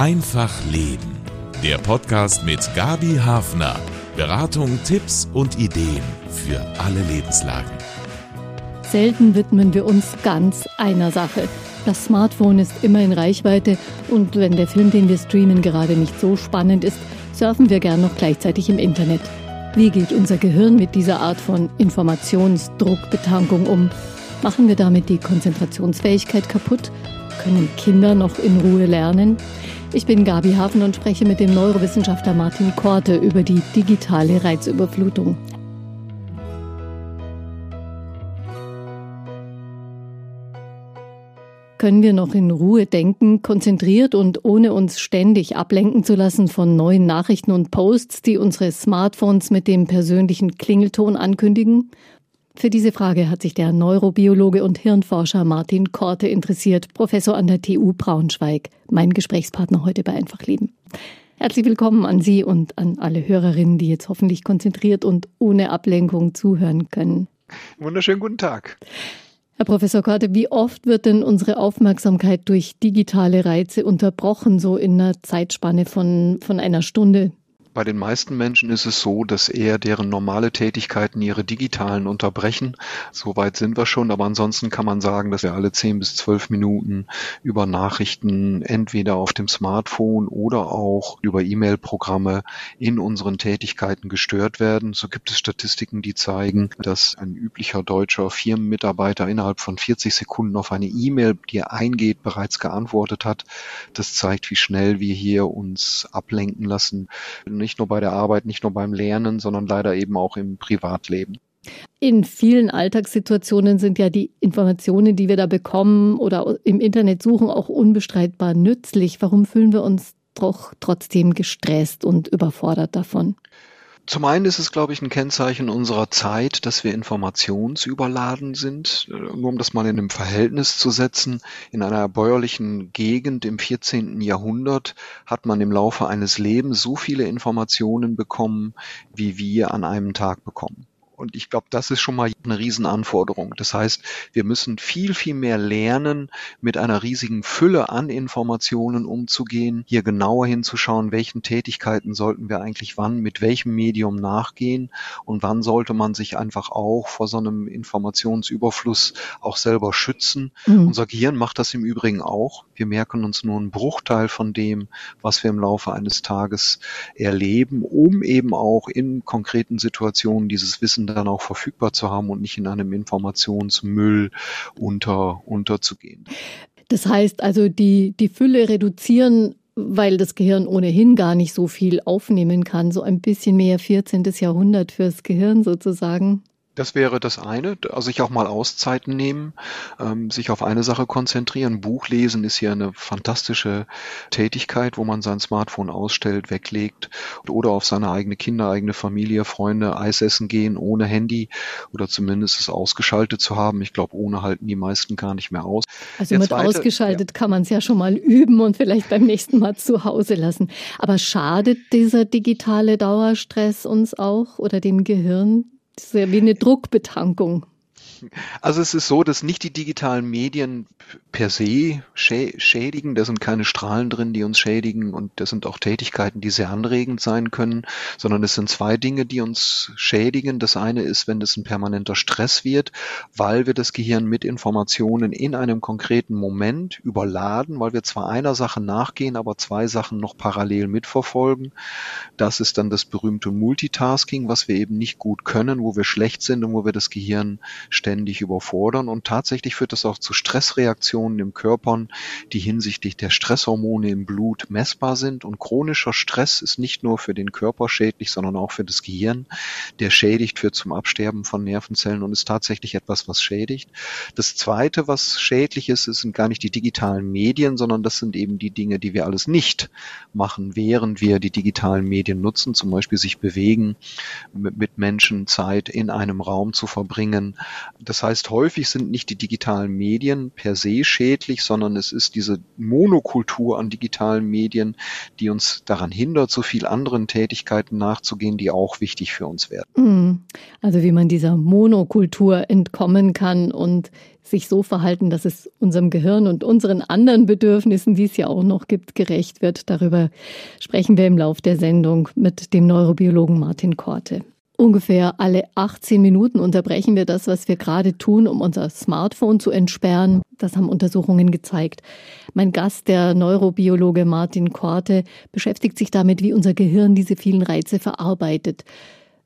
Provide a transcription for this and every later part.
Einfach Leben. Der Podcast mit Gabi Hafner. Beratung, Tipps und Ideen für alle Lebenslagen. Selten widmen wir uns ganz einer Sache. Das Smartphone ist immer in Reichweite und wenn der Film, den wir streamen, gerade nicht so spannend ist, surfen wir gern noch gleichzeitig im Internet. Wie geht unser Gehirn mit dieser Art von Informationsdruckbetankung um? Machen wir damit die Konzentrationsfähigkeit kaputt? Können Kinder noch in Ruhe lernen? Ich bin Gabi Hafen und spreche mit dem Neurowissenschaftler Martin Korte über die digitale Reizüberflutung. Können wir noch in Ruhe denken, konzentriert und ohne uns ständig ablenken zu lassen von neuen Nachrichten und Posts, die unsere Smartphones mit dem persönlichen Klingelton ankündigen? Für diese Frage hat sich der Neurobiologe und Hirnforscher Martin Korte interessiert, Professor an der TU Braunschweig, mein Gesprächspartner heute bei Einfach Leben. Herzlich willkommen an Sie und an alle Hörerinnen, die jetzt hoffentlich konzentriert und ohne Ablenkung zuhören können. Wunderschönen guten Tag. Herr Professor Korte, wie oft wird denn unsere Aufmerksamkeit durch digitale Reize unterbrochen, so in einer Zeitspanne von, von einer Stunde? Bei den meisten Menschen ist es so, dass eher deren normale Tätigkeiten ihre digitalen unterbrechen. Soweit sind wir schon, aber ansonsten kann man sagen, dass wir alle zehn bis zwölf Minuten über Nachrichten entweder auf dem Smartphone oder auch über E-Mail-Programme in unseren Tätigkeiten gestört werden. So gibt es Statistiken, die zeigen, dass ein üblicher deutscher Firmenmitarbeiter innerhalb von 40 Sekunden auf eine E-Mail, die er eingeht, bereits geantwortet hat. Das zeigt, wie schnell wir hier uns ablenken lassen nicht nur bei der Arbeit, nicht nur beim Lernen, sondern leider eben auch im Privatleben. In vielen Alltagssituationen sind ja die Informationen, die wir da bekommen oder im Internet suchen, auch unbestreitbar nützlich. Warum fühlen wir uns doch trotzdem gestresst und überfordert davon? Zum einen ist es, glaube ich, ein Kennzeichen unserer Zeit, dass wir informationsüberladen sind. Nur um das mal in einem Verhältnis zu setzen, in einer bäuerlichen Gegend im 14. Jahrhundert hat man im Laufe eines Lebens so viele Informationen bekommen, wie wir an einem Tag bekommen. Und ich glaube, das ist schon mal eine Riesenanforderung. Das heißt, wir müssen viel, viel mehr lernen, mit einer riesigen Fülle an Informationen umzugehen, hier genauer hinzuschauen, welchen Tätigkeiten sollten wir eigentlich wann, mit welchem Medium nachgehen und wann sollte man sich einfach auch vor so einem Informationsüberfluss auch selber schützen. Mhm. Unser Gehirn macht das im Übrigen auch. Wir merken uns nur einen Bruchteil von dem, was wir im Laufe eines Tages erleben, um eben auch in konkreten Situationen dieses Wissen dann auch verfügbar zu haben und nicht in einem Informationsmüll unter, unterzugehen. Das heißt also, die, die Fülle reduzieren weil das Gehirn ohnehin gar nicht so viel aufnehmen kann, so ein bisschen mehr 14. Jahrhundert fürs Gehirn sozusagen. Das wäre das eine, also sich auch mal Auszeiten nehmen, ähm, sich auf eine Sache konzentrieren. Buch lesen ist hier eine fantastische Tätigkeit, wo man sein Smartphone ausstellt, weglegt oder auf seine eigene Kinder, eigene Familie, Freunde Eis essen gehen ohne Handy oder zumindest es ausgeschaltet zu haben. Ich glaube, ohne halten die meisten gar nicht mehr aus. Also Der mit zweite, ausgeschaltet ja. kann man es ja schon mal üben und vielleicht beim nächsten Mal zu Hause lassen. Aber schadet dieser digitale Dauerstress uns auch oder dem Gehirn? Das ist ja wie eine Druckbetankung. Also es ist so, dass nicht die digitalen Medien per se schädigen. Da sind keine Strahlen drin, die uns schädigen und das sind auch Tätigkeiten, die sehr anregend sein können, sondern es sind zwei Dinge, die uns schädigen. Das eine ist, wenn es ein permanenter Stress wird, weil wir das Gehirn mit Informationen in einem konkreten Moment überladen, weil wir zwar einer Sache nachgehen, aber zwei Sachen noch parallel mitverfolgen. Das ist dann das berühmte Multitasking, was wir eben nicht gut können, wo wir schlecht sind und wo wir das Gehirn ständig überfordern. Und tatsächlich führt das auch zu Stressreaktionen im Körper, die hinsichtlich der Stresshormone im Blut messbar sind. Und chronischer Stress ist nicht nur für den Körper schädlich, sondern auch für das Gehirn. Der schädigt, führt zum Absterben von Nervenzellen und ist tatsächlich etwas, was schädigt. Das Zweite, was schädlich ist, sind gar nicht die digitalen Medien, sondern das sind eben die Dinge, die wir alles nicht machen, während wir die digitalen Medien nutzen, zum Beispiel sich bewegen, mit Menschen Zeit in einem Raum zu verbringen, das heißt, häufig sind nicht die digitalen Medien per se schädlich, sondern es ist diese Monokultur an digitalen Medien, die uns daran hindert, so viel anderen Tätigkeiten nachzugehen, die auch wichtig für uns werden. Mhm. Also wie man dieser Monokultur entkommen kann und sich so verhalten, dass es unserem Gehirn und unseren anderen Bedürfnissen, die es ja auch noch gibt, gerecht wird. Darüber sprechen wir im Lauf der Sendung mit dem Neurobiologen Martin Korte. Ungefähr alle 18 Minuten unterbrechen wir das, was wir gerade tun, um unser Smartphone zu entsperren. Das haben Untersuchungen gezeigt. Mein Gast, der Neurobiologe Martin Korte, beschäftigt sich damit, wie unser Gehirn diese vielen Reize verarbeitet.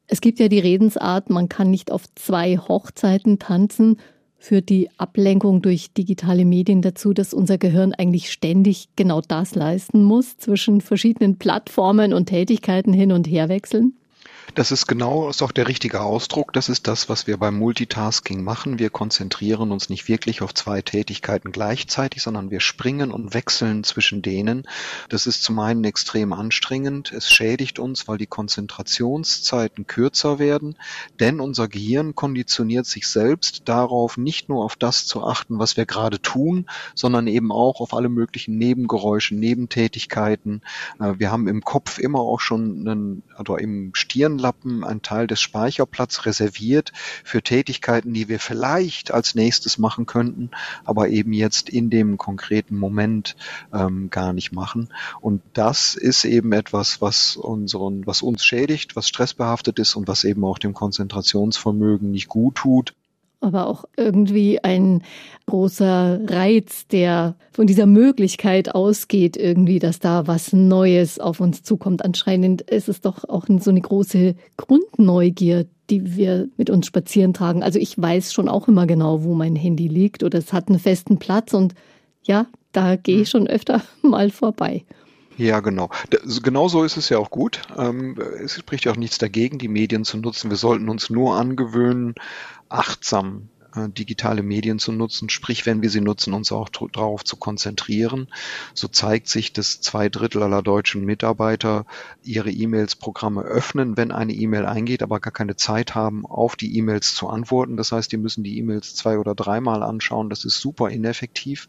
Es gibt ja die Redensart, man kann nicht auf zwei Hochzeiten tanzen, führt die Ablenkung durch digitale Medien dazu, dass unser Gehirn eigentlich ständig genau das leisten muss, zwischen verschiedenen Plattformen und Tätigkeiten hin und her wechseln? Das ist genau, ist auch der richtige Ausdruck. Das ist das, was wir beim Multitasking machen. Wir konzentrieren uns nicht wirklich auf zwei Tätigkeiten gleichzeitig, sondern wir springen und wechseln zwischen denen. Das ist zum einen extrem anstrengend. Es schädigt uns, weil die Konzentrationszeiten kürzer werden, denn unser Gehirn konditioniert sich selbst darauf, nicht nur auf das zu achten, was wir gerade tun, sondern eben auch auf alle möglichen Nebengeräusche, Nebentätigkeiten. Äh, wir haben im Kopf immer auch schon einen, oder im Stirn Lappen einen Teil des Speicherplatz reserviert für Tätigkeiten, die wir vielleicht als nächstes machen könnten, aber eben jetzt in dem konkreten Moment ähm, gar nicht machen. Und das ist eben etwas, was unseren, was uns schädigt, was stressbehaftet ist und was eben auch dem Konzentrationsvermögen nicht gut tut aber auch irgendwie ein großer Reiz, der von dieser Möglichkeit ausgeht, irgendwie, dass da was Neues auf uns zukommt. Anscheinend ist es doch auch so eine große Grundneugier, die wir mit uns spazieren tragen. Also ich weiß schon auch immer genau, wo mein Handy liegt oder es hat einen festen Platz und ja, da gehe ich hm. schon öfter mal vorbei. Ja, genau. Genau so ist es ja auch gut. Ähm, es spricht ja auch nichts dagegen, die Medien zu nutzen. Wir sollten uns nur angewöhnen, achtsam digitale Medien zu nutzen, sprich, wenn wir sie nutzen, uns auch darauf zu konzentrieren. So zeigt sich, dass zwei Drittel aller deutschen Mitarbeiter ihre E-Mails-Programme öffnen, wenn eine E-Mail eingeht, aber gar keine Zeit haben, auf die E-Mails zu antworten. Das heißt, die müssen die E-Mails zwei oder dreimal anschauen. Das ist super ineffektiv.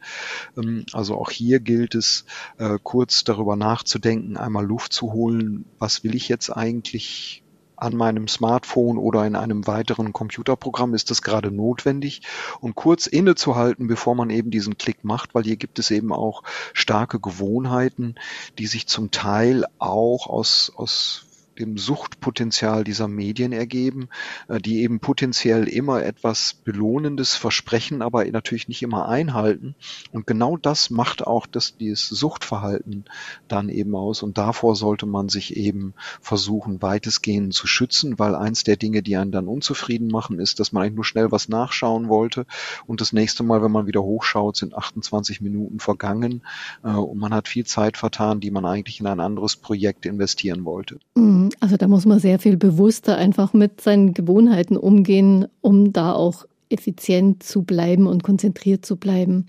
Ähm, also auch hier gilt es, äh, kurz darüber nachzudenken, einmal Luft zu holen. Was will ich jetzt eigentlich an meinem Smartphone oder in einem weiteren Computerprogramm ist das gerade notwendig. Und kurz innezuhalten, bevor man eben diesen Klick macht, weil hier gibt es eben auch starke Gewohnheiten, die sich zum Teil auch aus, aus dem Suchtpotenzial dieser Medien ergeben, äh, die eben potenziell immer etwas Belohnendes versprechen, aber natürlich nicht immer einhalten. Und genau das macht auch das, dieses Suchtverhalten dann eben aus. Und davor sollte man sich eben versuchen, weitestgehend zu schützen, weil eins der Dinge, die einen dann unzufrieden machen, ist, dass man eigentlich nur schnell was nachschauen wollte. Und das nächste Mal, wenn man wieder hochschaut, sind 28 Minuten vergangen äh, und man hat viel Zeit vertan, die man eigentlich in ein anderes Projekt investieren wollte. Mhm. Also da muss man sehr viel bewusster einfach mit seinen Gewohnheiten umgehen, um da auch effizient zu bleiben und konzentriert zu bleiben.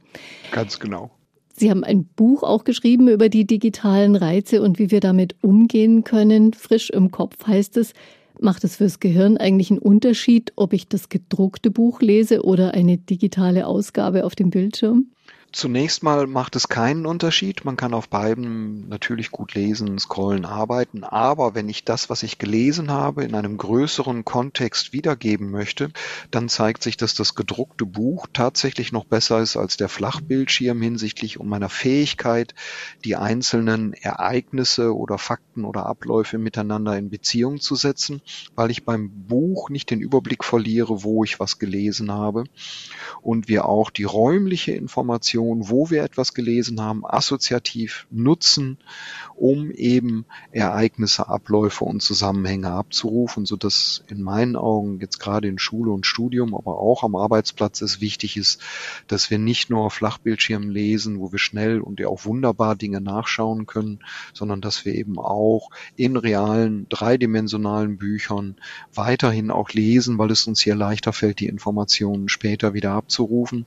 Ganz genau. Sie haben ein Buch auch geschrieben über die digitalen Reize und wie wir damit umgehen können. Frisch im Kopf heißt es. Macht es fürs Gehirn eigentlich einen Unterschied, ob ich das gedruckte Buch lese oder eine digitale Ausgabe auf dem Bildschirm? Zunächst mal macht es keinen Unterschied. Man kann auf beiden natürlich gut lesen, scrollen, arbeiten. Aber wenn ich das, was ich gelesen habe, in einem größeren Kontext wiedergeben möchte, dann zeigt sich, dass das gedruckte Buch tatsächlich noch besser ist als der Flachbildschirm hinsichtlich meiner Fähigkeit, die einzelnen Ereignisse oder Fakten oder Abläufe miteinander in Beziehung zu setzen, weil ich beim Buch nicht den Überblick verliere, wo ich was gelesen habe und wir auch die räumliche Information Information, wo wir etwas gelesen haben, assoziativ nutzen, um eben Ereignisse, Abläufe und Zusammenhänge abzurufen, so dass in meinen Augen jetzt gerade in Schule und Studium, aber auch am Arbeitsplatz es wichtig ist, dass wir nicht nur Flachbildschirmen lesen, wo wir schnell und ja auch wunderbar Dinge nachschauen können, sondern dass wir eben auch in realen, dreidimensionalen Büchern weiterhin auch lesen, weil es uns hier leichter fällt, die Informationen später wieder abzurufen.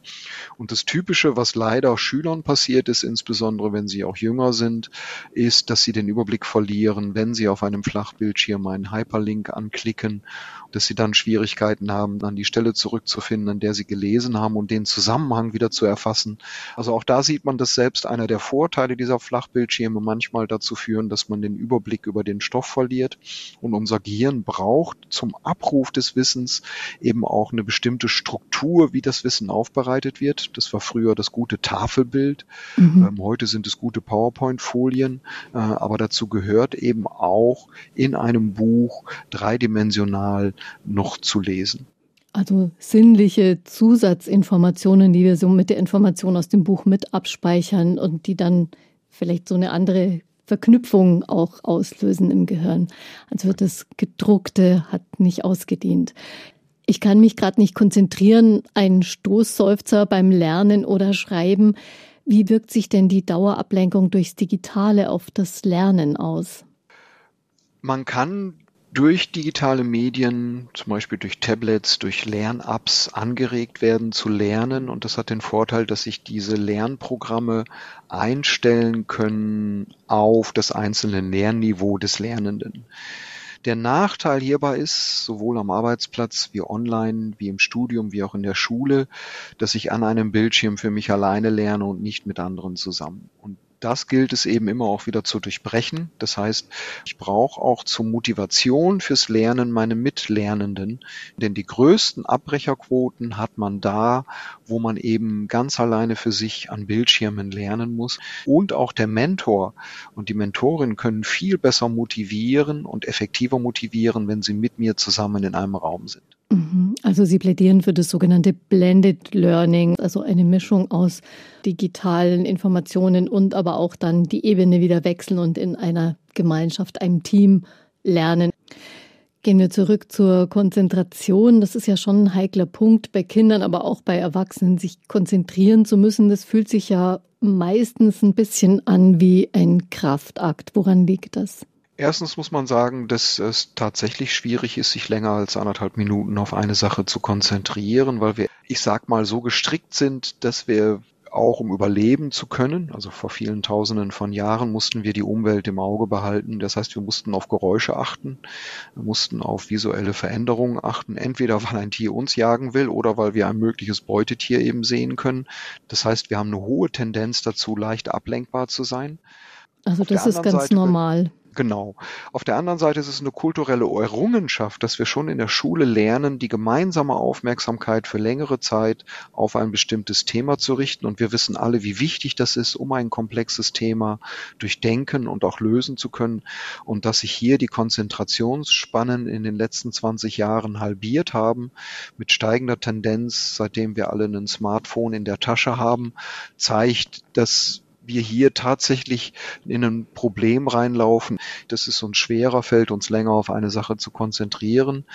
Und das Typische, was leider Schülern passiert ist, insbesondere wenn sie auch jünger sind, ist, dass sie den Überblick verlieren, wenn sie auf einem Flachbildschirm einen Hyperlink anklicken dass sie dann Schwierigkeiten haben, an die Stelle zurückzufinden, an der sie gelesen haben und den Zusammenhang wieder zu erfassen. Also auch da sieht man, dass selbst einer der Vorteile dieser Flachbildschirme manchmal dazu führen, dass man den Überblick über den Stoff verliert und unser Gehirn braucht zum Abruf des Wissens eben auch eine bestimmte Struktur, wie das Wissen aufbereitet wird. Das war früher das gute Tafelbild. Mhm. Ähm, heute sind es gute PowerPoint-Folien. Äh, aber dazu gehört eben auch in einem Buch dreidimensional noch zu lesen. Also sinnliche Zusatzinformationen, die wir so mit der Information aus dem Buch mit abspeichern und die dann vielleicht so eine andere Verknüpfung auch auslösen im Gehirn. Also das gedruckte hat nicht ausgedient. Ich kann mich gerade nicht konzentrieren, ein Stoßseufzer beim Lernen oder Schreiben. Wie wirkt sich denn die Dauerablenkung durchs Digitale auf das Lernen aus? Man kann durch digitale Medien, zum Beispiel durch Tablets, durch Lern-Apps angeregt werden zu lernen. Und das hat den Vorteil, dass sich diese Lernprogramme einstellen können auf das einzelne Lernniveau des Lernenden. Der Nachteil hierbei ist, sowohl am Arbeitsplatz wie online, wie im Studium, wie auch in der Schule, dass ich an einem Bildschirm für mich alleine lerne und nicht mit anderen zusammen. Und das gilt es eben immer auch wieder zu durchbrechen. Das heißt, ich brauche auch zur Motivation fürs Lernen meine Mitlernenden, denn die größten Abbrecherquoten hat man da, wo man eben ganz alleine für sich an Bildschirmen lernen muss. Und auch der Mentor und die Mentorin können viel besser motivieren und effektiver motivieren, wenn sie mit mir zusammen in einem Raum sind. Mhm. Also Sie plädieren für das sogenannte Blended Learning, also eine Mischung aus digitalen Informationen und aber auch dann die Ebene wieder wechseln und in einer Gemeinschaft, einem Team lernen. Gehen wir zurück zur Konzentration. Das ist ja schon ein heikler Punkt bei Kindern, aber auch bei Erwachsenen, sich konzentrieren zu müssen. Das fühlt sich ja meistens ein bisschen an wie ein Kraftakt. Woran liegt das? Erstens muss man sagen, dass es tatsächlich schwierig ist, sich länger als anderthalb Minuten auf eine Sache zu konzentrieren, weil wir, ich sag mal, so gestrickt sind, dass wir auch um überleben zu können, also vor vielen Tausenden von Jahren mussten wir die Umwelt im Auge behalten. Das heißt, wir mussten auf Geräusche achten, mussten auf visuelle Veränderungen achten, entweder weil ein Tier uns jagen will oder weil wir ein mögliches Beutetier eben sehen können. Das heißt, wir haben eine hohe Tendenz dazu, leicht ablenkbar zu sein. Also das ist ganz Seite normal. Genau. Auf der anderen Seite ist es eine kulturelle Errungenschaft, dass wir schon in der Schule lernen, die gemeinsame Aufmerksamkeit für längere Zeit auf ein bestimmtes Thema zu richten. Und wir wissen alle, wie wichtig das ist, um ein komplexes Thema durchdenken und auch lösen zu können. Und dass sich hier die Konzentrationsspannen in den letzten 20 Jahren halbiert haben, mit steigender Tendenz, seitdem wir alle ein Smartphone in der Tasche haben, zeigt, dass wir hier tatsächlich in ein Problem reinlaufen, dass es uns schwerer fällt, uns länger auf eine Sache zu konzentrieren.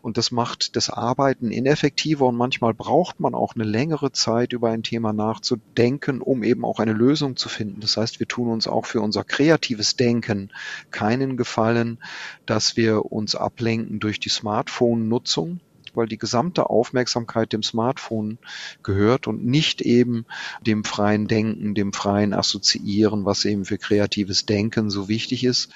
Und das macht das Arbeiten ineffektiver und manchmal braucht man auch eine längere Zeit, über ein Thema nachzudenken, um eben auch eine Lösung zu finden. Das heißt, wir tun uns auch für unser kreatives Denken keinen Gefallen, dass wir uns ablenken durch die Smartphone-Nutzung weil die gesamte Aufmerksamkeit dem Smartphone gehört und nicht eben dem freien Denken, dem freien Assoziieren, was eben für kreatives Denken so wichtig ist.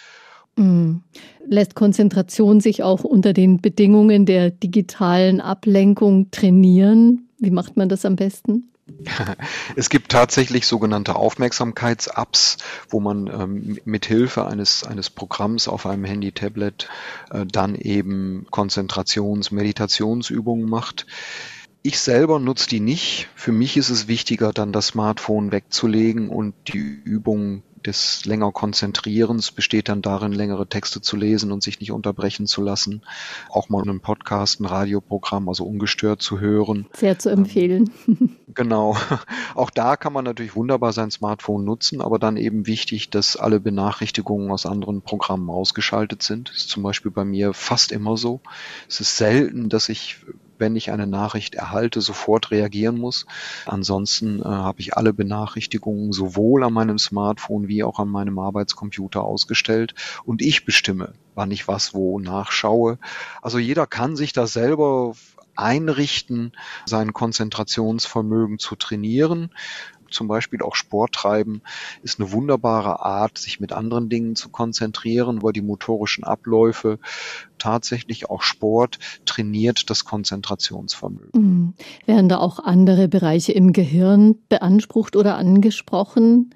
Mhm. Lässt Konzentration sich auch unter den Bedingungen der digitalen Ablenkung trainieren? Wie macht man das am besten? Es gibt tatsächlich sogenannte Aufmerksamkeits-Apps, wo man ähm, mit Hilfe eines, eines Programms auf einem Handy, Tablet äh, dann eben Konzentrations-, Meditationsübungen macht. Ich selber nutze die nicht. Für mich ist es wichtiger, dann das Smartphone wegzulegen und die Übungen des länger Konzentrierens besteht dann darin, längere Texte zu lesen und sich nicht unterbrechen zu lassen. Auch mal einen Podcast, ein Radioprogramm, also ungestört zu hören. Sehr zu empfehlen. Genau. Auch da kann man natürlich wunderbar sein Smartphone nutzen, aber dann eben wichtig, dass alle Benachrichtigungen aus anderen Programmen ausgeschaltet sind. Das ist zum Beispiel bei mir fast immer so. Es ist selten, dass ich wenn ich eine Nachricht erhalte, sofort reagieren muss. Ansonsten äh, habe ich alle Benachrichtigungen sowohl an meinem Smartphone wie auch an meinem Arbeitscomputer ausgestellt und ich bestimme, wann ich was wo nachschaue. Also jeder kann sich da selber einrichten, sein Konzentrationsvermögen zu trainieren. Zum Beispiel auch Sport treiben, ist eine wunderbare Art, sich mit anderen Dingen zu konzentrieren, über die motorischen Abläufe. Tatsächlich auch Sport trainiert das Konzentrationsvermögen. Mhm. Werden da auch andere Bereiche im Gehirn beansprucht oder angesprochen?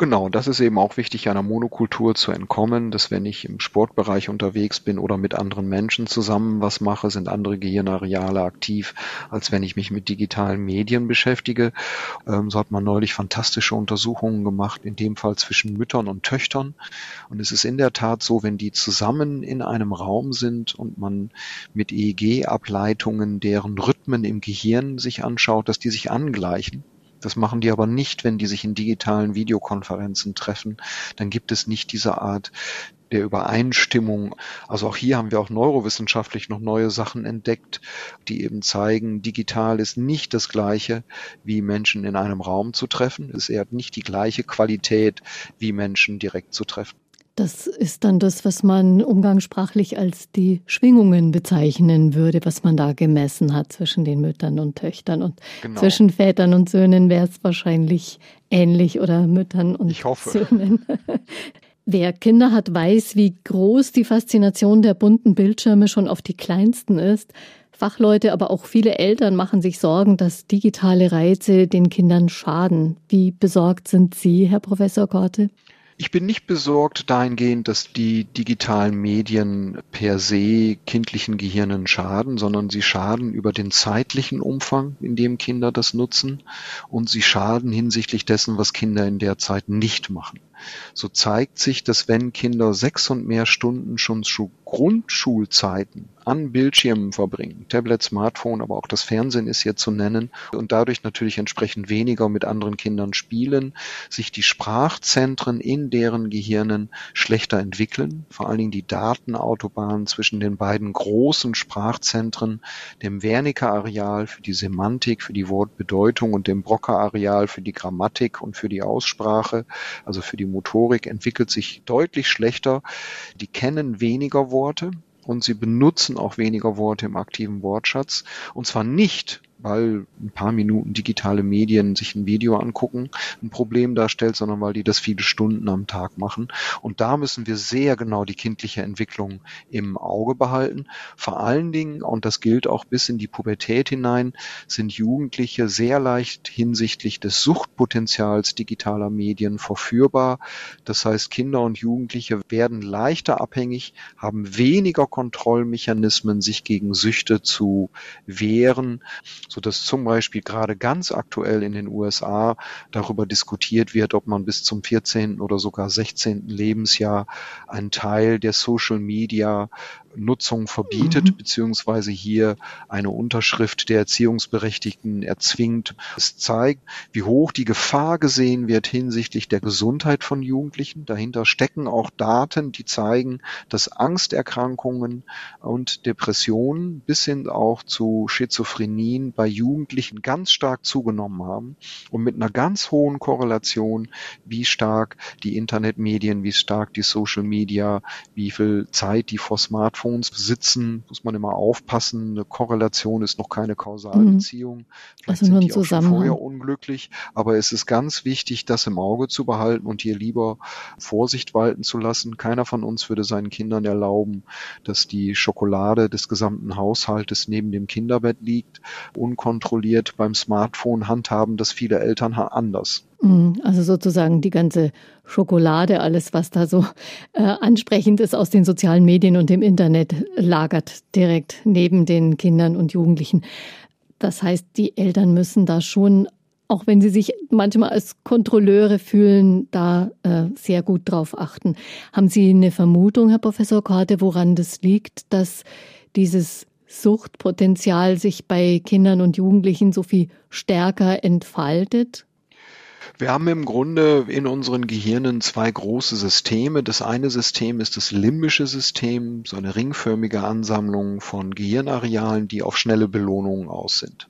Genau, das ist eben auch wichtig, einer Monokultur zu entkommen, dass wenn ich im Sportbereich unterwegs bin oder mit anderen Menschen zusammen was mache, sind andere Gehirnareale aktiv, als wenn ich mich mit digitalen Medien beschäftige. Ähm, so hat man neulich fantastische Untersuchungen gemacht, in dem Fall zwischen Müttern und Töchtern. Und es ist in der Tat so, wenn die zusammen in einem Raum sind und man mit EEG-Ableitungen deren Rhythmen im Gehirn sich anschaut, dass die sich angleichen. Das machen die aber nicht, wenn die sich in digitalen Videokonferenzen treffen. Dann gibt es nicht diese Art der Übereinstimmung. Also auch hier haben wir auch neurowissenschaftlich noch neue Sachen entdeckt, die eben zeigen, digital ist nicht das gleiche, wie Menschen in einem Raum zu treffen. Es eher nicht die gleiche Qualität, wie Menschen direkt zu treffen. Das ist dann das, was man umgangssprachlich als die Schwingungen bezeichnen würde, was man da gemessen hat zwischen den Müttern und Töchtern. Und genau. zwischen Vätern und Söhnen wäre es wahrscheinlich ähnlich oder Müttern und ich hoffe. Söhnen. Wer Kinder hat, weiß, wie groß die Faszination der bunten Bildschirme schon auf die kleinsten ist. Fachleute, aber auch viele Eltern machen sich Sorgen, dass digitale Reize den Kindern schaden. Wie besorgt sind Sie, Herr Professor Korte? Ich bin nicht besorgt dahingehend, dass die digitalen Medien per se kindlichen Gehirnen schaden, sondern sie schaden über den zeitlichen Umfang, in dem Kinder das nutzen und sie schaden hinsichtlich dessen, was Kinder in der Zeit nicht machen. So zeigt sich, dass wenn Kinder sechs und mehr Stunden schon Grundschulzeiten an Bildschirmen verbringen, Tablet, Smartphone, aber auch das Fernsehen ist hier zu nennen. Und dadurch natürlich entsprechend weniger mit anderen Kindern spielen, sich die Sprachzentren in deren Gehirnen schlechter entwickeln, vor allen Dingen die Datenautobahnen zwischen den beiden großen Sprachzentren, dem Wernicke-Areal für die Semantik, für die Wortbedeutung und dem Broca-Areal für die Grammatik und für die Aussprache, also für die Motorik entwickelt sich deutlich schlechter. Die kennen weniger Worte und sie benutzen auch weniger Worte im aktiven Wortschatz. Und zwar nicht, weil ein paar Minuten digitale Medien sich ein Video angucken ein Problem darstellt, sondern weil die das viele Stunden am Tag machen. Und da müssen wir sehr genau die kindliche Entwicklung im Auge behalten. Vor allen Dingen, und das gilt auch bis in die Pubertät hinein, sind Jugendliche sehr leicht hinsichtlich des Suchtpotenzials digitaler Medien verführbar. Das heißt, Kinder und Jugendliche werden leichter abhängig, haben weniger Kontrollmechanismen, sich gegen Süchte zu wehren so dass zum Beispiel gerade ganz aktuell in den USA darüber diskutiert wird, ob man bis zum 14. oder sogar 16. Lebensjahr einen Teil der Social Media Nutzung verbietet, mhm. beziehungsweise hier eine Unterschrift der Erziehungsberechtigten erzwingt. Es zeigt, wie hoch die Gefahr gesehen wird hinsichtlich der Gesundheit von Jugendlichen. Dahinter stecken auch Daten, die zeigen, dass Angsterkrankungen und Depressionen bis hin auch zu Schizophrenien bei Jugendlichen ganz stark zugenommen haben und mit einer ganz hohen Korrelation, wie stark die Internetmedien, wie stark die Social Media, wie viel Zeit die vor Smartphones Smartphones besitzen, muss man immer aufpassen. Eine Korrelation ist noch keine Kausalbeziehung. Mhm. Vielleicht also sind die auch schon vorher unglücklich. Aber es ist ganz wichtig, das im Auge zu behalten und hier lieber Vorsicht walten zu lassen. Keiner von uns würde seinen Kindern erlauben, dass die Schokolade des gesamten Haushaltes neben dem Kinderbett liegt. Unkontrolliert beim Smartphone handhaben das viele Eltern anders. Mhm. Also sozusagen die ganze Schokolade, alles, was da so äh, ansprechend ist aus den sozialen Medien und dem Internet, lagert direkt neben den Kindern und Jugendlichen. Das heißt, die Eltern müssen da schon, auch wenn sie sich manchmal als Kontrolleure fühlen, da äh, sehr gut drauf achten. Haben Sie eine Vermutung, Herr Professor Korte, woran das liegt, dass dieses Suchtpotenzial sich bei Kindern und Jugendlichen so viel stärker entfaltet? Wir haben im Grunde in unseren Gehirnen zwei große Systeme. Das eine System ist das limbische System, so eine ringförmige Ansammlung von Gehirnarealen, die auf schnelle Belohnungen aus sind.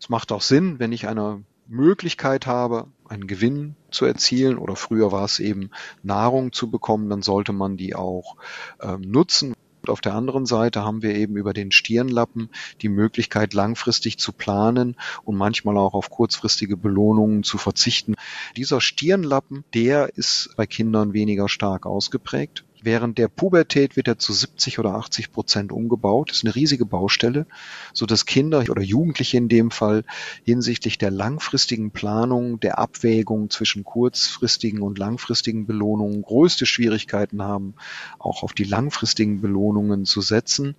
Es macht auch Sinn, wenn ich eine Möglichkeit habe, einen Gewinn zu erzielen oder früher war es eben Nahrung zu bekommen, dann sollte man die auch ähm, nutzen. Auf der anderen Seite haben wir eben über den Stirnlappen die Möglichkeit, langfristig zu planen und manchmal auch auf kurzfristige Belohnungen zu verzichten. Dieser Stirnlappen, der ist bei Kindern weniger stark ausgeprägt. Während der Pubertät wird er zu 70 oder 80 Prozent umgebaut. Das ist eine riesige Baustelle, so dass Kinder oder Jugendliche in dem Fall hinsichtlich der langfristigen Planung, der Abwägung zwischen kurzfristigen und langfristigen Belohnungen größte Schwierigkeiten haben, auch auf die langfristigen Belohnungen zu setzen.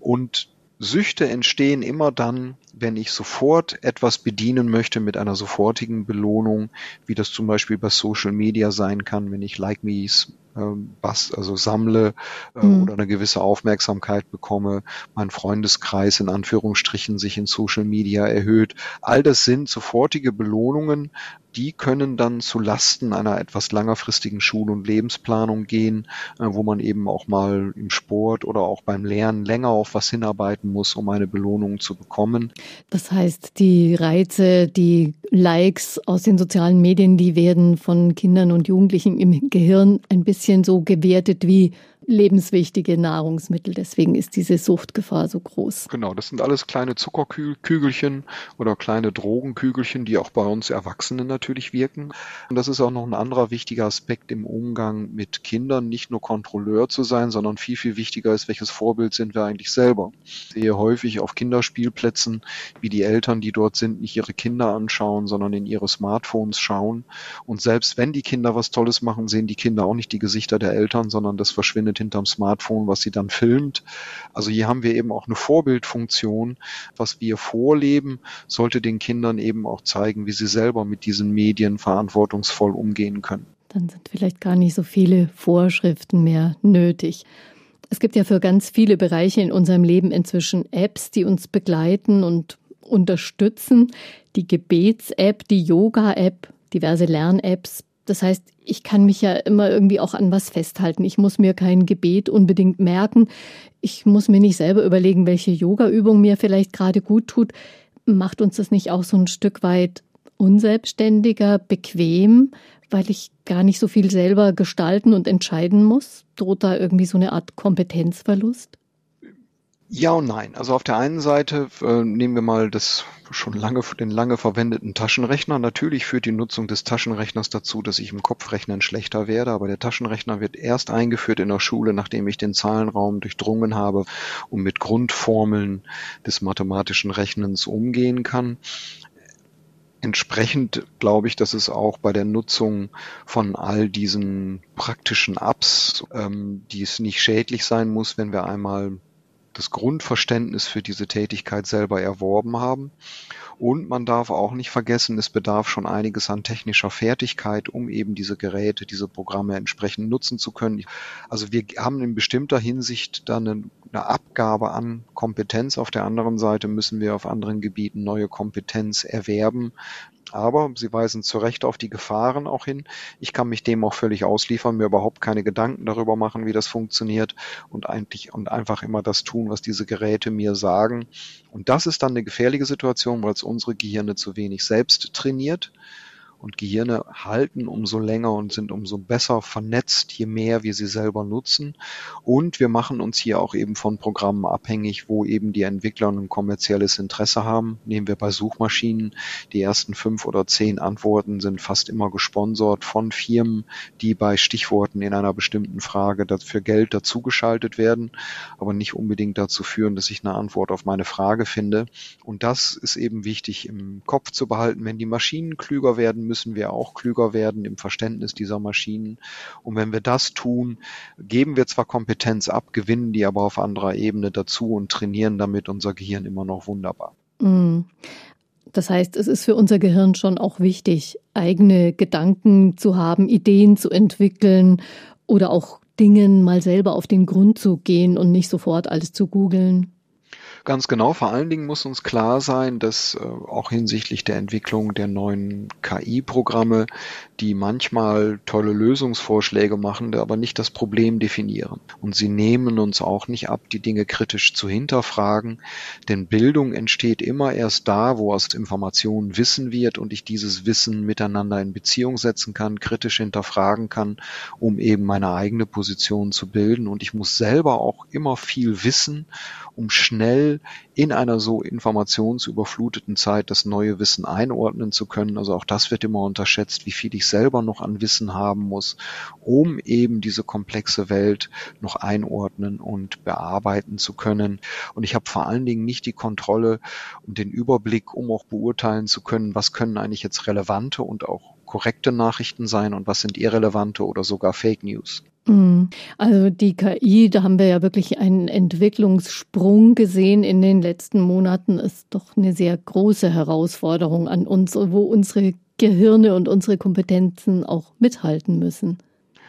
Und Süchte entstehen immer dann, wenn ich sofort etwas bedienen möchte mit einer sofortigen Belohnung, wie das zum Beispiel bei Social Media sein kann, wenn ich Like Me's was, also sammle äh, mhm. oder eine gewisse Aufmerksamkeit bekomme, mein Freundeskreis in Anführungsstrichen sich in Social Media erhöht. All das sind sofortige Belohnungen, die können dann zu Lasten einer etwas längerfristigen Schul- und Lebensplanung gehen, äh, wo man eben auch mal im Sport oder auch beim Lernen länger auf was hinarbeiten muss, um eine Belohnung zu bekommen. Das heißt, die Reize, die Likes aus den sozialen Medien, die werden von Kindern und Jugendlichen im Gehirn ein bisschen so gewertet wie lebenswichtige Nahrungsmittel. Deswegen ist diese Suchtgefahr so groß. Genau, das sind alles kleine Zuckerkügelchen oder kleine Drogenkügelchen, die auch bei uns Erwachsenen natürlich wirken. Und das ist auch noch ein anderer wichtiger Aspekt im Umgang mit Kindern, nicht nur Kontrolleur zu sein, sondern viel, viel wichtiger ist, welches Vorbild sind wir eigentlich selber. Ich sehe häufig auf Kinderspielplätzen, wie die Eltern, die dort sind, nicht ihre Kinder anschauen, sondern in ihre Smartphones schauen. Und selbst wenn die Kinder was Tolles machen, sehen die Kinder auch nicht die Gesichter der Eltern, sondern das verschwindet mit hinterm Smartphone, was sie dann filmt. Also hier haben wir eben auch eine Vorbildfunktion. Was wir vorleben, sollte den Kindern eben auch zeigen, wie sie selber mit diesen Medien verantwortungsvoll umgehen können. Dann sind vielleicht gar nicht so viele Vorschriften mehr nötig. Es gibt ja für ganz viele Bereiche in unserem Leben inzwischen Apps, die uns begleiten und unterstützen. Die Gebets-App, die Yoga-App, diverse Lern-Apps, das heißt, ich kann mich ja immer irgendwie auch an was festhalten. Ich muss mir kein Gebet unbedingt merken. Ich muss mir nicht selber überlegen, welche Yoga-Übung mir vielleicht gerade gut tut. Macht uns das nicht auch so ein Stück weit unselbstständiger, bequem, weil ich gar nicht so viel selber gestalten und entscheiden muss? Droht da irgendwie so eine Art Kompetenzverlust? Ja und nein. Also auf der einen Seite äh, nehmen wir mal das schon lange den lange verwendeten Taschenrechner. Natürlich führt die Nutzung des Taschenrechners dazu, dass ich im Kopfrechnen schlechter werde, aber der Taschenrechner wird erst eingeführt in der Schule, nachdem ich den Zahlenraum durchdrungen habe und mit Grundformeln des mathematischen Rechnens umgehen kann. Entsprechend glaube ich, dass es auch bei der Nutzung von all diesen praktischen Apps, ähm, die es nicht schädlich sein muss, wenn wir einmal das Grundverständnis für diese Tätigkeit selber erworben haben. Und man darf auch nicht vergessen, es bedarf schon einiges an technischer Fertigkeit, um eben diese Geräte, diese Programme entsprechend nutzen zu können. Also wir haben in bestimmter Hinsicht dann eine, Abgabe an Kompetenz. Auf der anderen Seite müssen wir auf anderen Gebieten neue Kompetenz erwerben, aber Sie weisen zu Recht auf die Gefahren auch hin. Ich kann mich dem auch völlig ausliefern, mir überhaupt keine Gedanken darüber machen, wie das funktioniert und eigentlich und einfach immer das tun, was diese Geräte mir sagen. Und das ist dann eine gefährliche Situation, weil es unsere Gehirne zu wenig selbst trainiert und Gehirne halten umso länger und sind umso besser vernetzt, je mehr wir sie selber nutzen. Und wir machen uns hier auch eben von Programmen abhängig, wo eben die Entwickler ein kommerzielles Interesse haben. Nehmen wir bei Suchmaschinen. Die ersten fünf oder zehn Antworten sind fast immer gesponsert von Firmen, die bei Stichworten in einer bestimmten Frage dafür Geld dazugeschaltet werden, aber nicht unbedingt dazu führen, dass ich eine Antwort auf meine Frage finde. Und das ist eben wichtig im Kopf zu behalten. Wenn die Maschinen klüger werden müssen, müssen wir auch klüger werden im Verständnis dieser Maschinen. Und wenn wir das tun, geben wir zwar Kompetenz ab, gewinnen die aber auf anderer Ebene dazu und trainieren damit unser Gehirn immer noch wunderbar. Mm. Das heißt, es ist für unser Gehirn schon auch wichtig, eigene Gedanken zu haben, Ideen zu entwickeln oder auch Dingen mal selber auf den Grund zu gehen und nicht sofort alles zu googeln. Ganz genau. Vor allen Dingen muss uns klar sein, dass äh, auch hinsichtlich der Entwicklung der neuen KI-Programme, die manchmal tolle Lösungsvorschläge machen, aber nicht das Problem definieren. Und sie nehmen uns auch nicht ab, die Dinge kritisch zu hinterfragen, denn Bildung entsteht immer erst da, wo aus Informationen Wissen wird und ich dieses Wissen miteinander in Beziehung setzen kann, kritisch hinterfragen kann, um eben meine eigene Position zu bilden. Und ich muss selber auch immer viel wissen, um schnell in einer so informationsüberfluteten Zeit das neue Wissen einordnen zu können. Also auch das wird immer unterschätzt, wie viel ich selber noch an Wissen haben muss, um eben diese komplexe Welt noch einordnen und bearbeiten zu können. Und ich habe vor allen Dingen nicht die Kontrolle und den Überblick, um auch beurteilen zu können, was können eigentlich jetzt relevante und auch korrekte Nachrichten sein und was sind irrelevante oder sogar Fake News. Mhm. Also die KI, da haben wir ja wirklich einen Entwicklungssprung gesehen in den letzten Monaten, ist doch eine sehr große Herausforderung an uns, wo unsere Gehirne und unsere Kompetenzen auch mithalten müssen.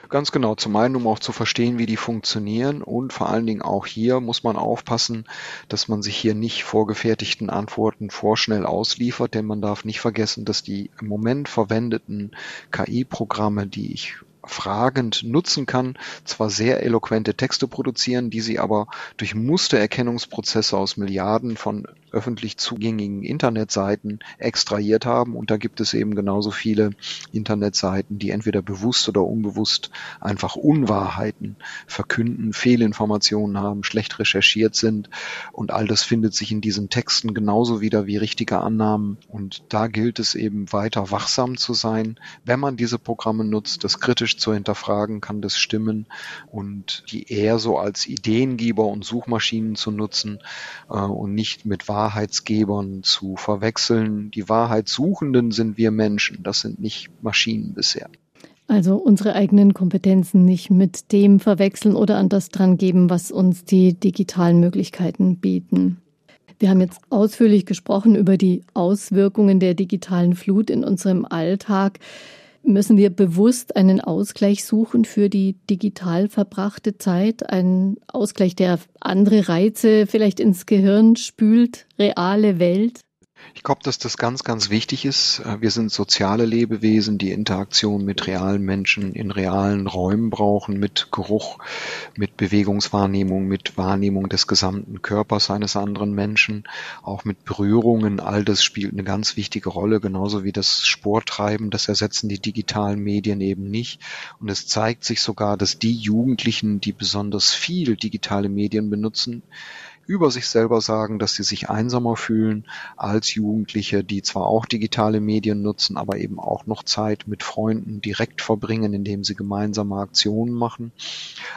Ganz genau, zum einen, um auch zu verstehen, wie die funktionieren und vor allen Dingen auch hier muss man aufpassen, dass man sich hier nicht vorgefertigten Antworten vorschnell ausliefert, denn man darf nicht vergessen, dass die im Moment verwendeten KI-Programme, die ich fragend nutzen kann, zwar sehr eloquente Texte produzieren, die sie aber durch Mustererkennungsprozesse aus Milliarden von öffentlich zugänglichen Internetseiten extrahiert haben. Und da gibt es eben genauso viele Internetseiten, die entweder bewusst oder unbewusst einfach Unwahrheiten verkünden, Fehlinformationen haben, schlecht recherchiert sind. Und all das findet sich in diesen Texten genauso wieder wie richtige Annahmen. Und da gilt es eben weiter wachsam zu sein, wenn man diese Programme nutzt, das kritisch zu hinterfragen, kann das stimmen und die eher so als Ideengeber und Suchmaschinen zu nutzen äh, und nicht mit Wahrheit Wahrheitsgebern zu verwechseln. Die Wahrheitssuchenden sind wir Menschen, das sind nicht Maschinen bisher. Also unsere eigenen Kompetenzen nicht mit dem verwechseln oder an das dran geben, was uns die digitalen Möglichkeiten bieten. Wir haben jetzt ausführlich gesprochen über die Auswirkungen der digitalen Flut in unserem Alltag müssen wir bewusst einen Ausgleich suchen für die digital verbrachte Zeit, einen Ausgleich, der andere Reize vielleicht ins Gehirn spült, reale Welt? Ich glaube, dass das ganz, ganz wichtig ist. Äh, wir sind soziale Lebewesen, die Interaktion mit realen Menschen in realen Räumen brauchen, mit Geruch, mit Bewegungswahrnehmung, mit Wahrnehmung des gesamten Körpers eines anderen Menschen, auch mit Berührungen. All das spielt eine ganz wichtige Rolle, genauso wie das Sporttreiben. Das ersetzen die digitalen Medien eben nicht. Und es zeigt sich sogar, dass die Jugendlichen, die besonders viel digitale Medien benutzen, über sich selber sagen, dass sie sich einsamer fühlen als Jugendliche, die zwar auch digitale Medien nutzen, aber eben auch noch Zeit mit Freunden direkt verbringen, indem sie gemeinsame Aktionen machen.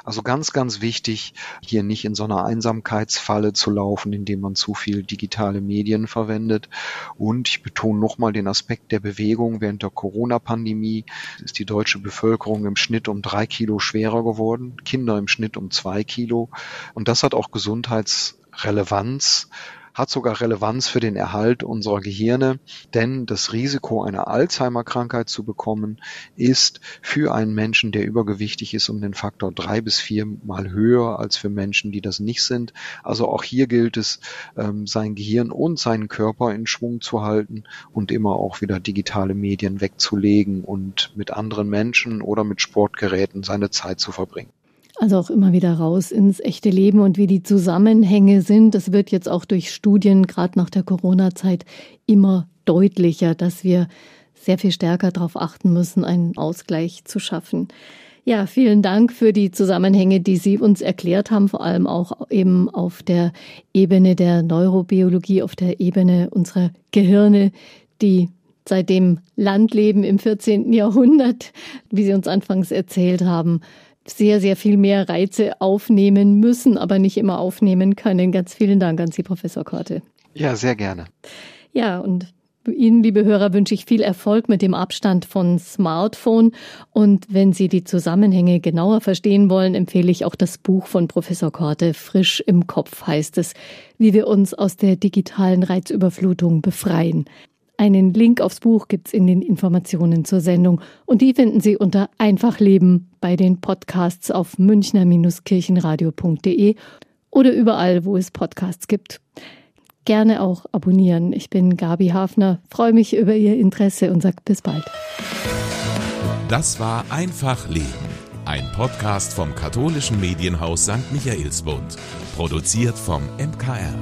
Also ganz, ganz wichtig, hier nicht in so einer Einsamkeitsfalle zu laufen, indem man zu viel digitale Medien verwendet. Und ich betone nochmal den Aspekt der Bewegung. Während der Corona-Pandemie ist die deutsche Bevölkerung im Schnitt um drei Kilo schwerer geworden, Kinder im Schnitt um zwei Kilo. Und das hat auch Gesundheits Relevanz, hat sogar Relevanz für den Erhalt unserer Gehirne, denn das Risiko einer Alzheimer-Krankheit zu bekommen ist für einen Menschen, der übergewichtig ist, um den Faktor drei bis vier mal höher als für Menschen, die das nicht sind. Also auch hier gilt es, ähm, sein Gehirn und seinen Körper in Schwung zu halten und immer auch wieder digitale Medien wegzulegen und mit anderen Menschen oder mit Sportgeräten seine Zeit zu verbringen. Also auch immer wieder raus ins echte Leben und wie die Zusammenhänge sind. Das wird jetzt auch durch Studien, gerade nach der Corona-Zeit, immer deutlicher, dass wir sehr viel stärker darauf achten müssen, einen Ausgleich zu schaffen. Ja, vielen Dank für die Zusammenhänge, die Sie uns erklärt haben, vor allem auch eben auf der Ebene der Neurobiologie, auf der Ebene unserer Gehirne, die seit dem Landleben im 14. Jahrhundert, wie Sie uns anfangs erzählt haben, sehr, sehr viel mehr Reize aufnehmen müssen, aber nicht immer aufnehmen können. Ganz vielen Dank an Sie, Professor Korte. Ja, sehr gerne. Ja, und Ihnen, liebe Hörer, wünsche ich viel Erfolg mit dem Abstand von Smartphone. Und wenn Sie die Zusammenhänge genauer verstehen wollen, empfehle ich auch das Buch von Professor Korte. Frisch im Kopf heißt es, wie wir uns aus der digitalen Reizüberflutung befreien. Einen Link aufs Buch gibt's in den Informationen zur Sendung und die finden Sie unter Einfachleben bei den Podcasts auf münchner-kirchenradio.de oder überall, wo es Podcasts gibt. Gerne auch abonnieren. Ich bin Gabi Hafner, freue mich über Ihr Interesse und sage bis bald. Das war Einfach Leben, ein Podcast vom katholischen Medienhaus St. Michaelsbund, produziert vom MKR.